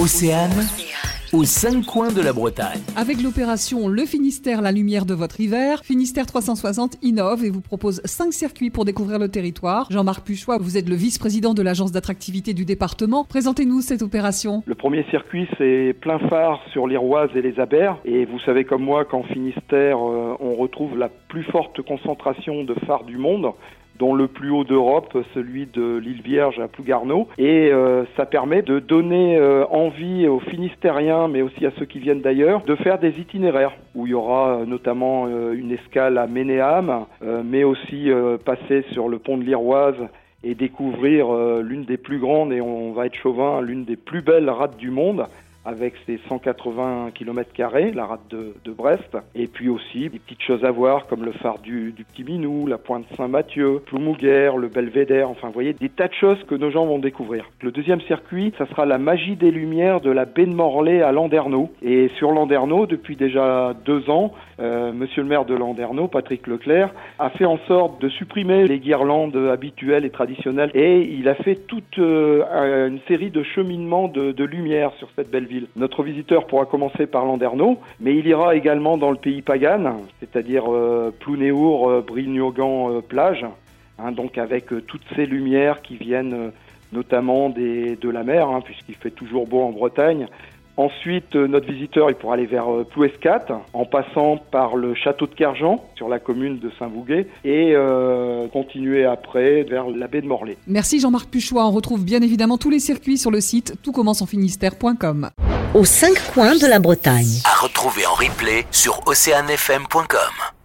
Océane, aux cinq coins de la Bretagne. Avec l'opération Le Finistère, la lumière de votre hiver, Finistère 360 innove et vous propose cinq circuits pour découvrir le territoire. Jean-Marc Puchois, vous êtes le vice-président de l'agence d'attractivité du département. Présentez-nous cette opération. Le premier circuit, c'est plein phare sur l'Iroise et les Abers. Et vous savez comme moi qu'en Finistère, euh, retrouve la plus forte concentration de phares du monde dont le plus haut d'Europe, celui de l'île Vierge à Plougarneau. Et euh, ça permet de donner euh, envie aux Finistériens, mais aussi à ceux qui viennent d'ailleurs, de faire des itinéraires où il y aura euh, notamment une escale à Ménéam, mais aussi passer sur le pont de l'Iroise et découvrir l'une des plus grandes, et on va être chauvin, l'une des plus belles rades du monde avec ses 180 km, la rade de, Brest. Et puis aussi des petites choses à voir comme le phare du, Petit Minou, la pointe Saint-Mathieu, Ploumouguer, le Belvédère. Enfin, vous voyez, des tas de choses que nos gens vont découvrir. Le deuxième circuit, ça sera la magie des lumières de la baie de Morlaix à Landerneau. Et sur Landerneau, depuis déjà deux ans, euh, monsieur le maire de Landerneau, Patrick Leclerc, a fait en sorte de supprimer les guirlandes habituelles et traditionnelles et il a fait toute euh, une série de cheminements de, de lumière sur cette belle ville. Notre visiteur pourra commencer par Landerneau, mais il ira également dans le pays pagan, c'est-à-dire euh, Plounéour, euh, Brignogan, euh, plage, hein, donc avec euh, toutes ces lumières qui viennent notamment de la mer, hein, puisqu'il fait toujours beau en Bretagne, Ensuite, notre visiteur, il pourra aller vers Plouescat, en passant par le château de Kerjan, sur la commune de Saint-Vouguet, et continuer après vers la baie de Morlaix. Merci Jean-Marc Puchois. On retrouve bien évidemment tous les circuits sur le site toutcommencenfinistère.com aux cinq coins de la Bretagne. À retrouver en replay sur oceanfm.com.